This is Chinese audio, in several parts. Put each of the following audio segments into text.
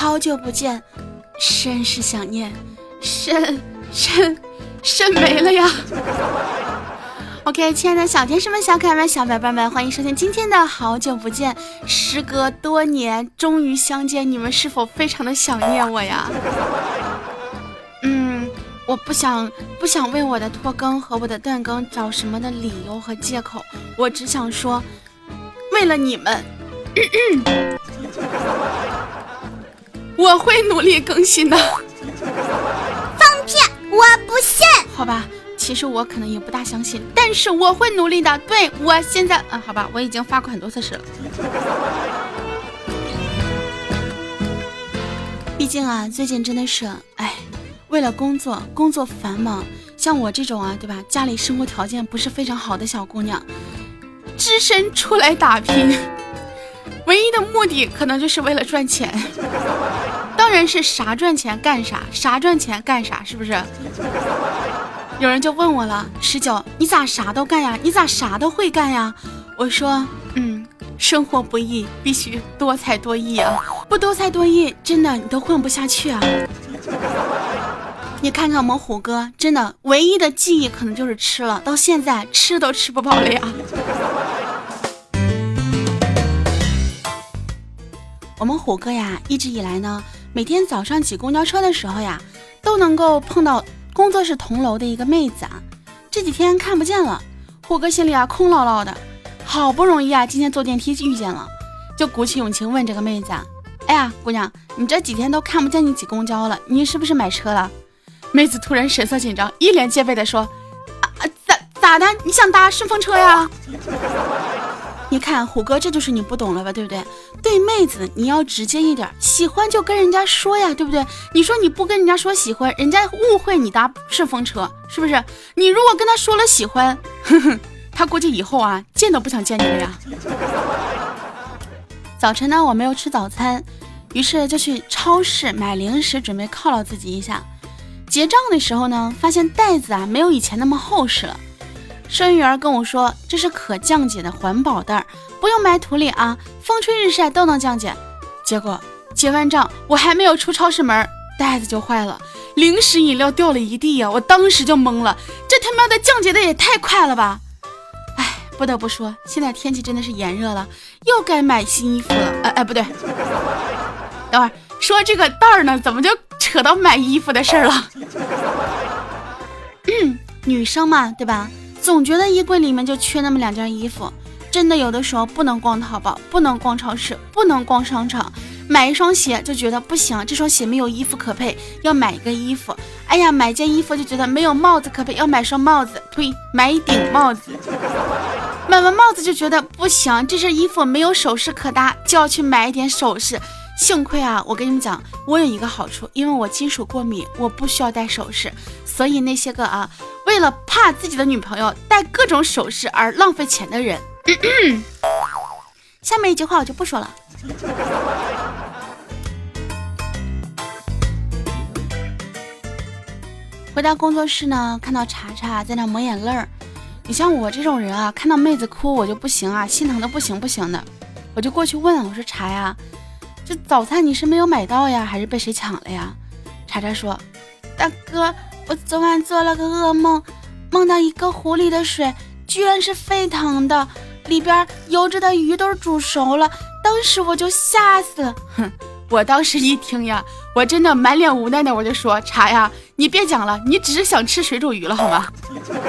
好久不见，甚是想念，肾肾肾没了呀。OK，亲爱的小天使们、小可爱们、小宝贝们，欢迎收听今天的好久不见。时隔多年，终于相见，你们是否非常的想念我呀？嗯，我不想不想为我的拖更和我的断更找什么的理由和借口，我只想说，为了你们，我会努力更新的。放屁！我不信。好吧。其实我可能也不大相信，但是我会努力的。对我现在，嗯，好吧，我已经发过很多次誓了。毕竟啊，最近真的是，哎，为了工作，工作繁忙。像我这种啊，对吧？家里生活条件不是非常好的小姑娘，只身出来打拼，唯一的目的可能就是为了赚钱。当然是啥赚钱干啥，啥赚钱干啥，是不是？有人就问我了，十九，你咋啥都干呀？你咋啥都会干呀？我说，嗯，生活不易，必须多才多艺啊！不多才多艺，真的你都混不下去啊！你看看我们虎哥，真的唯一的记忆可能就是吃了，到现在吃都吃不饱了呀。我们虎哥呀，一直以来呢，每天早上挤公交车的时候呀，都能够碰到。工作室同楼的一个妹子啊，这几天看不见了，虎哥心里啊空落落的。好不容易啊，今天坐电梯遇见了，就鼓起勇气问这个妹子：“啊：“哎呀，姑娘，你这几天都看不见你挤公交了，你是不是买车了？”妹子突然神色紧张，一脸戒备的说：“啊，咋咋的？你想搭顺风车呀？”你看虎哥，这就是你不懂了吧，对不对？对妹子你要直接一点，喜欢就跟人家说呀，对不对？你说你不跟人家说喜欢，人家误会你搭顺风车，是不是？你如果跟他说了喜欢，哼哼，他估计以后啊见都不想见你了呀。早晨呢，我没有吃早餐，于是就去超市买零食，准备犒劳自己一下。结账的时候呢，发现袋子啊没有以前那么厚实了。收银员跟我说：“这是可降解的环保袋，不用埋土里啊，风吹日晒都能降解。”结果结完账，我还没有出超市门，袋子就坏了，零食饮料掉了一地呀！我当时就懵了，这他妈的降解的也太快了吧！哎，不得不说，现在天气真的是炎热了，又该买新衣服了。哎哎，不对，等会儿说这个袋儿呢，怎么就扯到买衣服的事儿了？女生嘛，对吧？总觉得衣柜里面就缺那么两件衣服，真的有的时候不能逛淘宝，不能逛超市，不能逛商场，买一双鞋就觉得不行，这双鞋没有衣服可配，要买一个衣服。哎呀，买件衣服就觉得没有帽子可配，要买双帽子。呸，买一顶帽子。买完帽子就觉得不行，这身衣服没有首饰可搭，就要去买一点首饰。幸亏啊，我跟你们讲，我有一个好处，因为我金属过敏，我不需要戴首饰，所以那些个啊。为了怕自己的女朋友戴各种首饰而浪费钱的人，下面一句话我就不说了。回到工作室呢，看到查查在那抹眼泪儿。你像我这种人啊，看到妹子哭我就不行啊，心疼的不行不行的，我就过去问我说：“查呀，这早餐你是没有买到呀，还是被谁抢了呀？”查查说：“大哥。”我昨晚做了个噩梦，梦到一个壶里的水居然是沸腾的，里边游着的鱼都是煮熟了。当时我就吓死了。哼，我当时一听呀，我真的满脸无奈的，我就说茶呀，你别讲了，你只是想吃水煮鱼了好吗？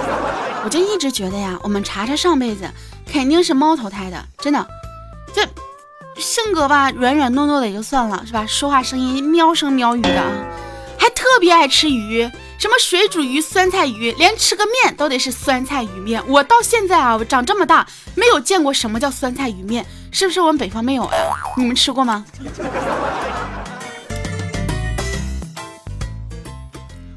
我就一直觉得呀，我们茶茶上辈子肯定是猫投胎的，真的。这性格吧，软软糯糯的也就算了，是吧？说话声音喵声喵语的啊，还特别爱吃鱼。什么水煮鱼、酸菜鱼，连吃个面都得是酸菜鱼面。我到现在啊，我长这么大没有见过什么叫酸菜鱼面，是不是我们北方没有呀？你们吃过吗？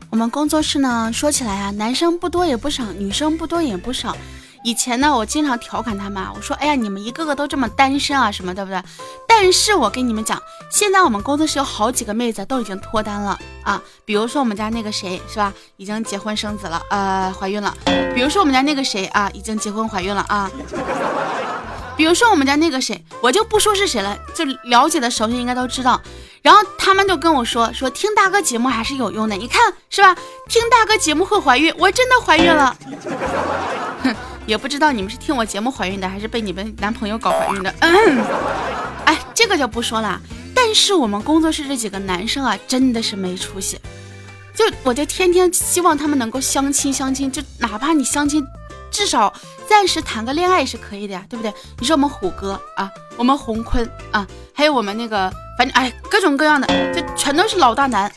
我们工作室呢，说起来啊，男生不多也不少，女生不多也不少。以前呢，我经常调侃他们，我说：“哎呀，你们一个个都这么单身啊，什么对不对？”但是我跟你们讲，现在我们公司是有好几个妹子都已经脱单了啊。比如说我们家那个谁是吧，已经结婚生子了，呃，怀孕了。比如说我们家那个谁啊，已经结婚怀孕了啊。比如说我们家那个谁，我就不说是谁了，就了解的熟悉应该都知道。然后他们就跟我说说听大哥节目还是有用的，你看是吧？听大哥节目会怀孕，我真的怀孕了。也不知道你们是听我节目怀孕的，还是被你们男朋友搞怀孕的。嗯，哎，这个就不说了。但是我们工作室这几个男生啊，真的是没出息。就我就天天希望他们能够相亲相亲，就哪怕你相亲，至少暂时谈个恋爱是可以的呀，对不对？你说我们虎哥啊，我们洪坤啊，还有我们那个。反正哎，各种各样的，就全都是老大难。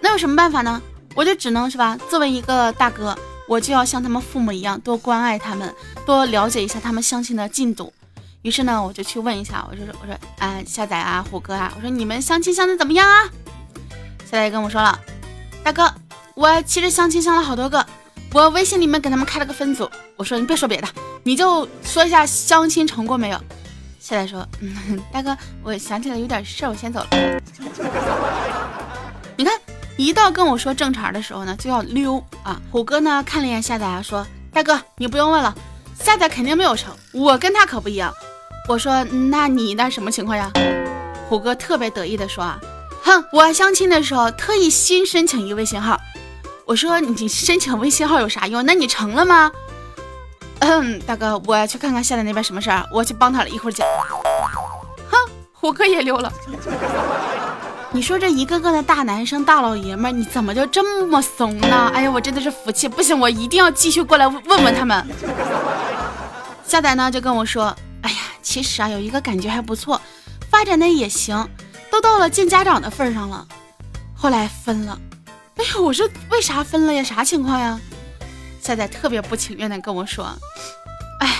那有什么办法呢？我就只能是吧，作为一个大哥，我就要像他们父母一样，多关爱他们，多了解一下他们相亲的进度。于是呢，我就去问一下，我就说，我说，哎，下载啊，虎哥啊，我说你们相亲相的怎么样啊？下载跟我说了，大哥，我其实相亲相了好多个，我微信里面给他们开了个分组。我说你别说别的，你就说一下相亲成过没有。下载说，嗯，大哥，我想起来有点事儿，我先走了。一到跟我说正茬的时候呢，就要溜啊。虎哥呢看了一眼夏仔，说：“大哥，你不用问了，夏仔肯定没有成。我跟他可不一样。”我说：“那你那什么情况呀？”虎哥特别得意的说：“啊，哼，我相亲的时候特意新申请一个微信号。”我说：“你申请微信号有啥用？那你成了吗？”嗯，大哥，我去看看夏仔那边什么事儿，我去帮他了，一会儿见。哼，虎哥也溜了。你说这一个个的大男生、大老爷们儿，你怎么就这么怂呢？哎呀，我真的是服气，不行，我一定要继续过来问问他们。夏仔呢就跟我说，哎呀，其实啊有一个感觉还不错，发展的也行，都到了见家长的份上了。后来分了。哎呀，我说为啥分了呀？啥情况呀？夏仔特别不情愿的跟我说：“哎，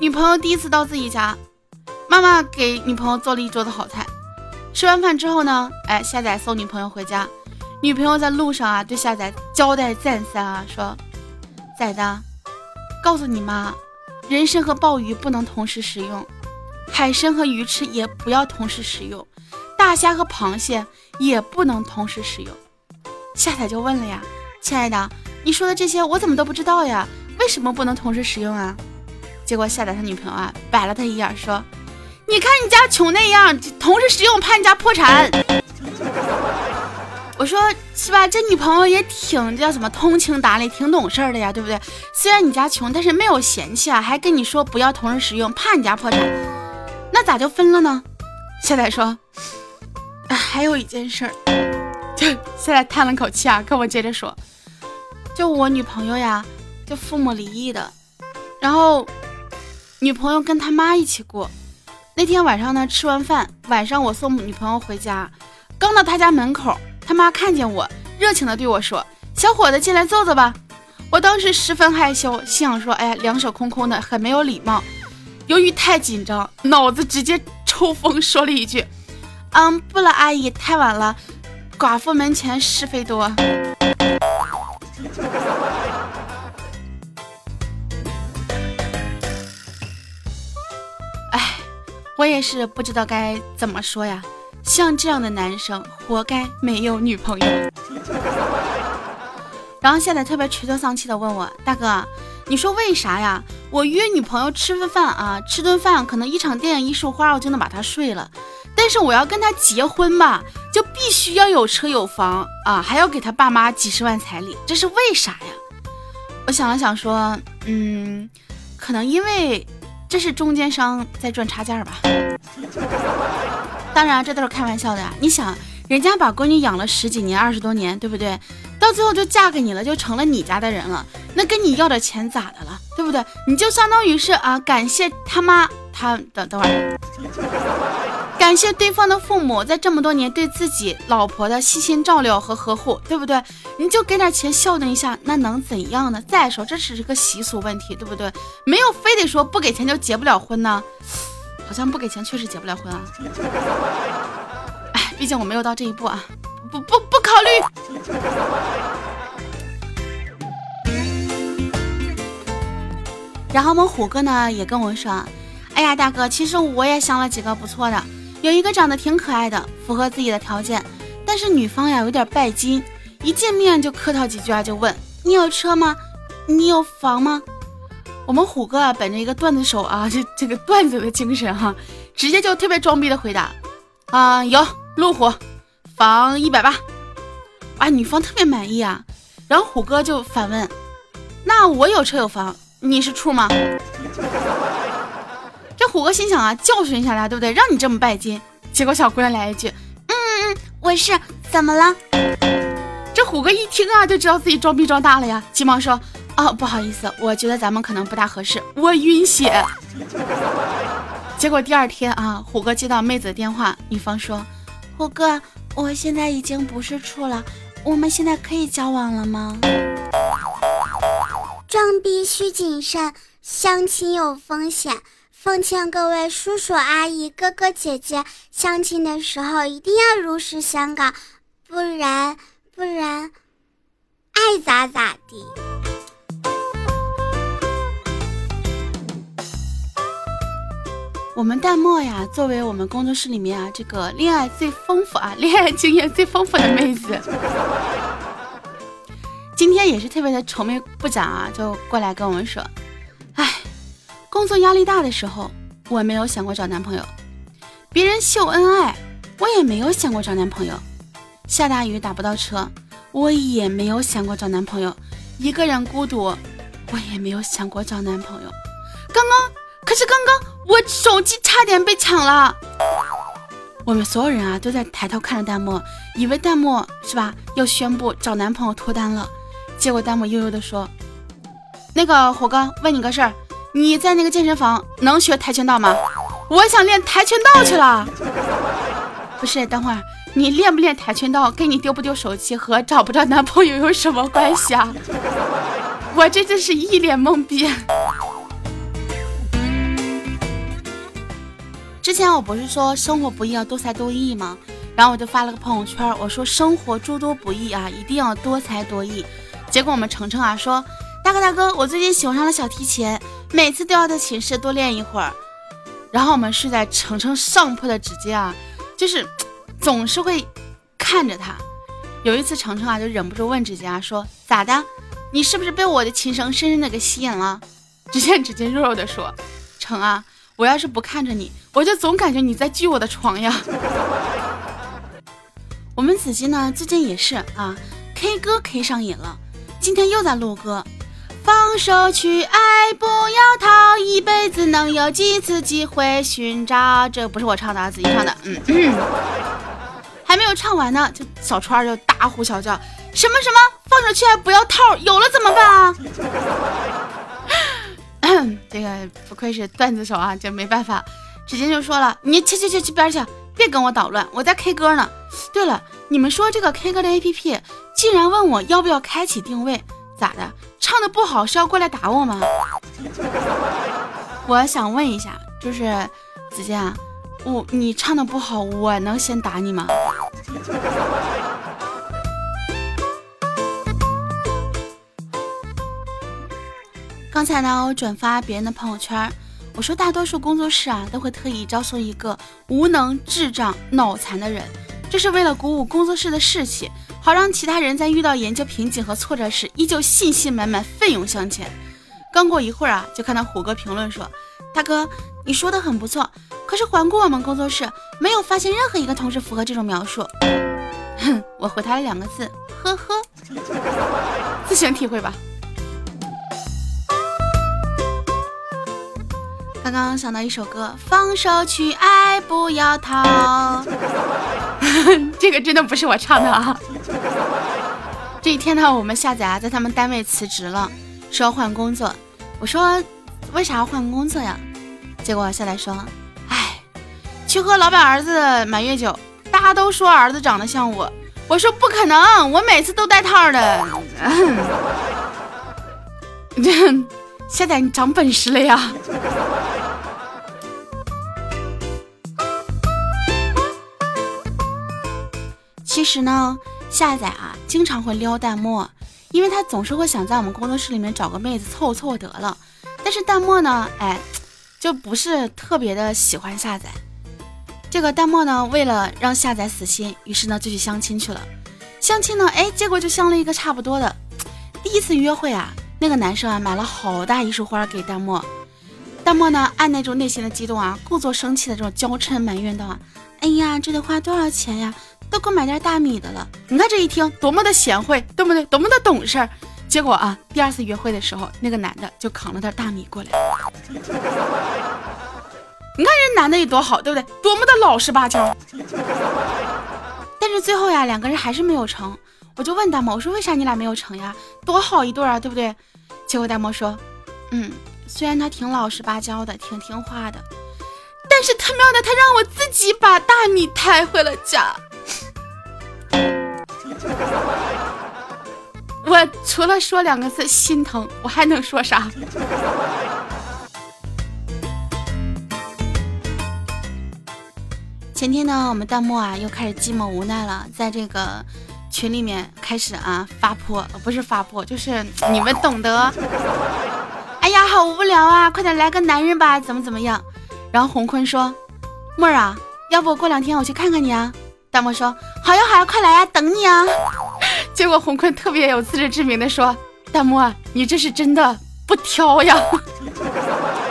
女朋友第一次到自己家，妈妈给女朋友做了一桌子好菜。吃完饭之后呢，哎，夏仔送女朋友回家，女朋友在路上啊，对夏仔交代再三啊，说：崽子，告诉你妈，人参和鲍鱼不能同时食用，海参和鱼翅也不要同时食用，大虾和螃蟹也不能同时食用。”夏仔就问了呀，亲爱的。你说的这些我怎么都不知道呀？为什么不能同时使用啊？结果夏仔他女朋友啊白了他一眼，说：“你看你家穷那样，同时使用怕你家破产。”我说是吧？这女朋友也挺叫什么通情达理，挺懂事的呀，对不对？虽然你家穷，但是没有嫌弃啊，还跟你说不要同时使用，怕你家破产。那咋就分了呢？现在说：“还有一件事儿。”就现在叹了口气啊，跟我接着说。就我女朋友呀，就父母离异的，然后女朋友跟他妈一起过。那天晚上呢，吃完饭，晚上我送女朋友回家，刚到她家门口，他妈看见我，热情的对我说：“小伙子，进来坐坐吧。”我当时十分害羞，心想说：“哎呀，两手空空的，很没有礼貌。”由于太紧张，脑子直接抽风，说了一句：“嗯，不了，阿姨，太晚了，寡妇门前是非多。”我也是不知道该怎么说呀。像这样的男生，活该没有女朋友。然后现在特别垂头丧气的问我大哥，你说为啥呀？我约女朋友吃个饭啊，吃顿饭，可能一场电影一束花，我就能把她睡了。但是我要跟她结婚吧，就必须要有车有房啊，还要给他爸妈几十万彩礼，这是为啥呀？我想了想说，嗯，可能因为这是中间商在赚差价吧。当然，这都是开玩笑的呀。你想，人家把闺女养了十几年、二十多年，对不对？到最后就嫁给你了，就成了你家的人了，那跟你要点钱咋的了？对不对？你就相当于是啊，感谢他妈，他等等会儿。感谢对方的父母在这么多年对自己老婆的悉心照料和呵护，对不对？你就给点钱孝敬一下，那能怎样呢？再说这只是个习俗问题，对不对？没有非得说不给钱就结不了婚呢。好像不给钱确实结不了婚啊。哎，毕竟我没有到这一步啊，不不不考虑。然后我们虎哥呢也跟我说，哎呀大哥，其实我也想了几个不错的。有一个长得挺可爱的，符合自己的条件，但是女方呀有点拜金，一见面就客套几句啊，就问你有车吗？你有房吗？我们虎哥啊，本着一个段子手啊，这 这个段子的精神哈，直接就特别装逼的回答啊，有路虎，房一百八，啊，女方特别满意啊，然后虎哥就反问，那我有车有房，你是处吗？这虎哥心想啊，教训一下他，对不对？让你这么拜金，结果小姑娘来一句，嗯嗯，我是，怎么了？这虎哥一听啊，就知道自己装逼装大了呀，急忙说。哦，不好意思，我觉得咱们可能不大合适，我晕血。结果第二天啊，虎哥接到妹子的电话，女方说：“虎哥，我现在已经不是处了，我们现在可以交往了吗？”装逼需谨慎，相亲有风险，奉劝各位叔叔阿姨、哥哥姐姐，相亲的时候一定要如实相告，不然不然爱咋咋地。我们淡漠呀，作为我们工作室里面啊，这个恋爱最丰富啊，恋爱经验最丰富的妹子，今天也是特别的愁眉不展啊，就过来跟我们说，工作压力大的时候，我没有想过找男朋友；别人秀恩爱，我也没有想过找男朋友；下大雨打不到车，我也没有想过找男朋友；一个人孤独，我也没有想过找男朋友。刚刚。可是刚刚我手机差点被抢了，我们所有人啊都在抬头看着弹幕，以为弹幕是吧要宣布找男朋友脱单了，结果弹幕悠悠的说：“那个虎哥问你个事儿，你在那个健身房能学跆拳道吗？我想练跆拳道去了。不是，等会儿你练不练跆拳道跟你丢不丢手机和找不找男朋友有什么关系啊？我这真是一脸懵逼。”之前我不是说生活不易要多才多艺吗？然后我就发了个朋友圈，我说生活诸多不易啊，一定要多才多艺。结果我们程程啊说，大哥大哥，我最近喜欢上了小提琴，每次都要在寝室多练一会儿。然后我们睡在程程上铺的指尖啊，就是总是会看着他。有一次程程啊就忍不住问指尖啊说，咋的？你是不是被我的琴声深深的给吸引了？只见指尖肉肉的说，程啊。我要是不看着你，我就总感觉你在锯我的床呀。我们子金呢，最近也是啊，K 歌 K 上瘾了，今天又在录歌。放手去爱，不要逃，一辈子能有几次机会寻找？这不是我唱的，子怡唱的。嗯，还没有唱完呢，就小川就大呼小叫，什么什么？放手去爱，不要套，有了怎么办啊？这个不愧是段子手啊，就没办法，直接就说了，你去去去去边去，别跟我捣乱，我在 K 歌呢。对了，你们说这个 K 歌的 APP，竟然问我要不要开启定位，咋的？唱的不好是要过来打我吗？我想问一下，就是子健，我你唱的不好，我能先打你吗？刚才呢，我转发别人的朋友圈，我说大多数工作室啊都会特意招收一个无能、智障、脑残的人，这是为了鼓舞工作室的士气，好让其他人在遇到研究瓶颈和挫折时依旧信心满满、奋勇向前。刚过一会儿啊，就看到虎哥评论说：“大哥，你说的很不错，可是环顾我们工作室，没有发现任何一个同事符合这种描述。”哼，我回他了两个字：呵呵，自行体会吧。刚刚想到一首歌，放手去爱，不要逃。这个真的不是我唱的啊。这一天呢，我们夏仔啊在他们单位辞职了，说要换工作。我说为啥要换工作呀？结果夏仔说，哎，去喝老板儿子满月酒，大家都说儿子长得像我。我说不可能，我每次都带套的。这夏仔你长本事了呀。其实呢，下载啊经常会撩弹幕，因为他总是会想在我们工作室里面找个妹子凑凑得了。但是弹幕呢，哎，就不是特别的喜欢下载。这个弹幕呢，为了让下载死心，于是呢就去相亲去了。相亲呢，哎，结果就相了一个差不多的。第一次约会啊，那个男生啊买了好大一束花给弹幕，弹幕呢按那种内心的激动啊，故作生气的这种娇嗔埋怨道啊，哎呀，这得花多少钱呀？都够买点大米的了。你看这一听多么的贤惠，对不对？多么的懂事儿。结果啊，第二次约会的时候，那个男的就扛了袋大米过来。你看人男的有多好，对不对？多么的老实巴交。但是最后呀，两个人还是没有成。我就问大漠，我说为啥你俩没有成呀？多好一对啊，对不对？结果大漠说，嗯，虽然他挺老实巴交的，挺听话的，但是他喵的，他让我自己把大米抬回了家。我除了说两个字心疼，我还能说啥？前天呢，我们弹幕啊又开始寂寞无奈了，在这个群里面开始啊发泼，不是发泼，就是你们懂得。哎呀，好无聊啊，快点来个男人吧，怎么怎么样？然后洪坤说：“沫儿啊，要不过两天我去看看你啊？”弹幕说：“好呀好呀，快来呀，等你啊。”结果洪坤特别有自知之明的说：“弹幕啊，你这是真的不挑呀。”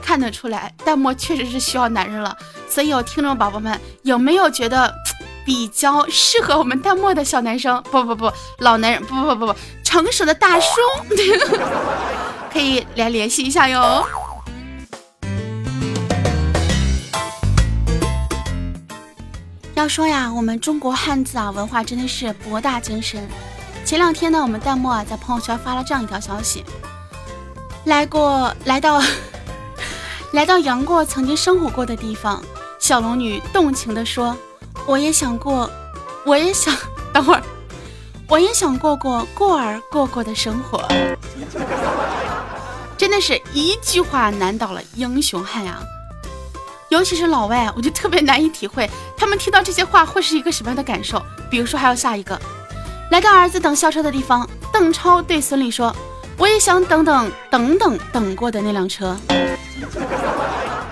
看得出来，弹幕确实是需要男人了。所以有听众宝宝们有没有觉得比较适合我们弹幕的小男生？不不不，老男人，不不不不，成熟的大叔，可以来联系一下哟。要说呀，我们中国汉字啊，文化真的是博大精深。前两天呢，我们弹幕啊在朋友圈发了这样一条消息：来过，来到，来到杨过曾经生活过的地方。小龙女动情地说：“我也想过，我也想等会儿，我也想过过过儿过过的生活。”真的是一句话难倒了英雄汉呀！尤其是老外，我就特别难以体会他们听到这些话会是一个什么样的感受。比如说，还有下一个，来到儿子等校车的地方，邓超对孙俪说：“我也想等等等等等过的那辆车。”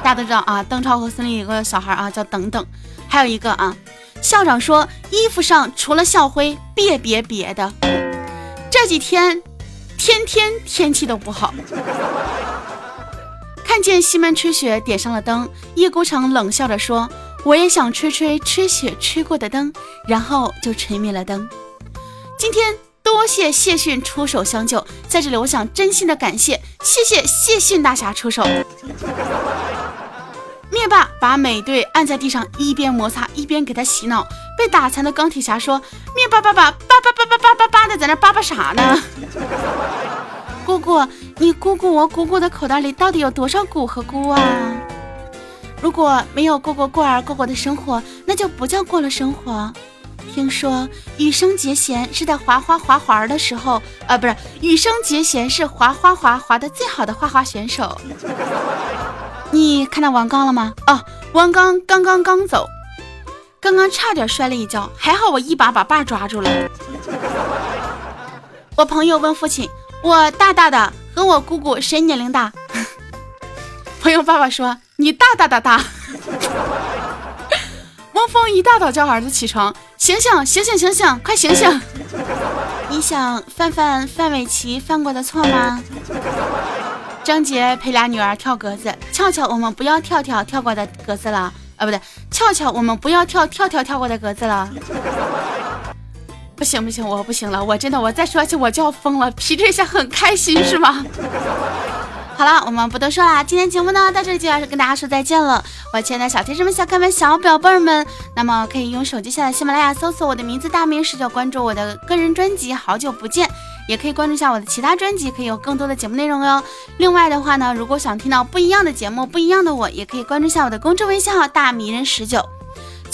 大家都知道啊，邓超和孙俪有个小孩啊，叫等等。还有一个啊，校长说衣服上除了校徽，别别别的。这几天天天天气都不好。看见西门吹雪点上了灯，叶孤城冷笑着说：“我也想吹吹吹雪吹过的灯，然后就吹灭了灯。”今天多谢谢逊出手相救，在这里我想真心的感谢，谢谢谢逊大侠出手。灭霸把美队按在地上，一边摩擦一边给他洗脑。被打残的钢铁侠说：“灭霸爸爸叭叭叭叭叭叭叭的在那叭叭啥呢？”姑姑，你姑姑我姑姑的口袋里到底有多少谷和菇啊？如果没有过过过儿过过的生活，那就不叫过了生活。听说羽生结弦是在滑滑滑滑的时候，呃，不是羽生结弦是滑滑滑滑的最好的滑滑选手。你看到王刚了吗？哦，王刚刚刚刚走，刚刚差点摔了一跤，还好我一把把爸抓住了。我朋友问父亲。我大大的和我姑姑谁年龄大？朋友爸爸说你大大的大。汪峰一大早叫儿子起床，醒醒醒醒醒醒，快醒醒！你想犯犯范玮琪犯过的错吗？张杰陪俩女儿跳格子，俏俏我们不要跳跳跳过的格子了啊，不对，俏俏我们不要跳跳跳跳过的格子了。不行不行，我不行了，我真的，我再说下去我就要疯了。皮这下很开心是吗？好了，我们不多说了，今天节目呢到这里就要跟大家说再见了。我亲爱的小天使们、小可爱们、小宝贝儿们，那么可以用手机下载喜马拉雅，搜索我的名字大名十九，关注我的个人专辑《好久不见》，也可以关注一下我的其他专辑，可以有更多的节目内容哟。另外的话呢，如果想听到不一样的节目、不一样的我，也可以关注一下我的公众微信号大迷人十九。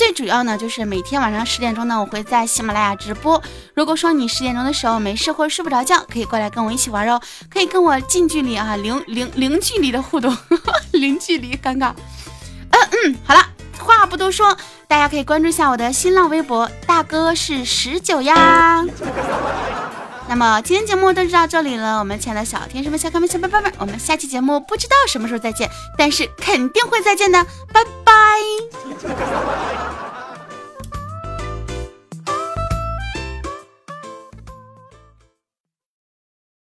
最主要呢，就是每天晚上十点钟呢，我会在喜马拉雅直播。如果说你十点钟的时候没事或者睡不着觉，可以过来跟我一起玩哦，可以跟我近距离啊，零零零距离的互动，零距离尴尬。嗯嗯，好了，话不多说，大家可以关注一下我的新浪微博，大哥是十九呀。那么今天节目就到这里了，我们亲爱的小天使们、小可爱们、小宝贝们，我们下期节目不知道什么时候再见，但是肯定会再见的，拜拜。